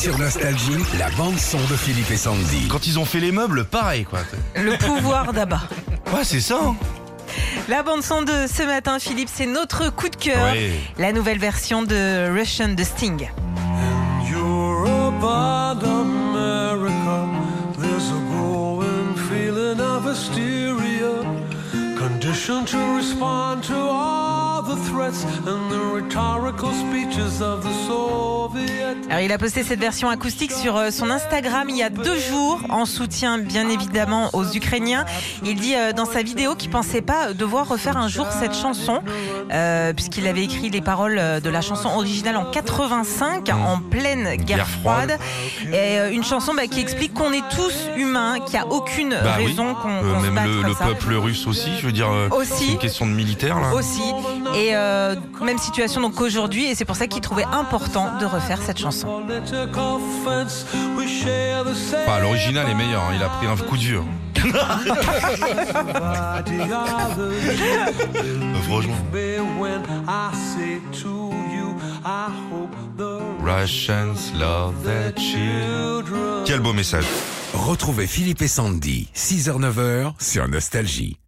Sur Nostalgie, la bande-son de Philippe et Sandy. Quand ils ont fait les meubles, pareil quoi. Le pouvoir d'Abba. Ouais, c'est ça. hein. La bande son de ce matin, Philippe, c'est notre coup de cœur. Ouais. La nouvelle version de Russian de Sting. Europe and America, there's a growing feeling of hysteria, conditioned to respond to all the threats and the rhetorical speeches of the Soviet. Alors, il a posté cette version acoustique sur euh, son Instagram il y a deux jours, en soutien bien évidemment aux Ukrainiens. Il dit euh, dans sa vidéo qu'il pensait pas devoir refaire un jour cette chanson, euh, puisqu'il avait écrit les paroles de la chanson originale en 85, en pleine guerre, Guerre froide. froide. Et euh, une chanson bah, qui explique qu'on est tous humains, qu'il n'y a aucune Bah oui. raison qu'on qu'on se même batte le, comme le ça. peuple russe aussi, je veux dire. Aussi. Une question de militaire là. aussi. Et même situation donc aujourd'hui, et c'est pour ça qu'il trouvait important de refaire cette chanson. Same Enfin, l'original est meilleur. hein, Il a pris un coup de vieux. ideology. Franchement. Me when I say to you, I hope the Russians love their children. children. Quel beau message. Retrouvez Philippe et Sandy, 6h-9h sur Nostalgie.